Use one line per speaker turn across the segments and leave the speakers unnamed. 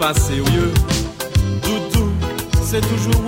pas sérieux. Doudou, c'est toujours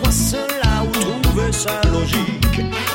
Pwase la ou touve sa logik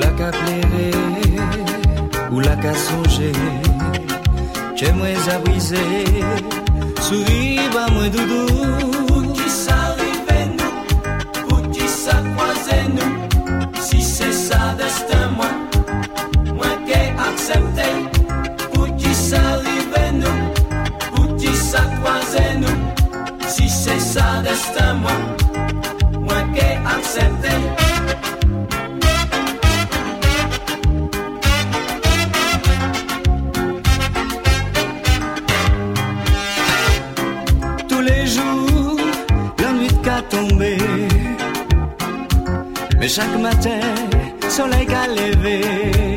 la qu'à pleurer, ou la qu'à songer. J'aimerais à briser, souris à moi doudou. chaque matin, soleil à lever.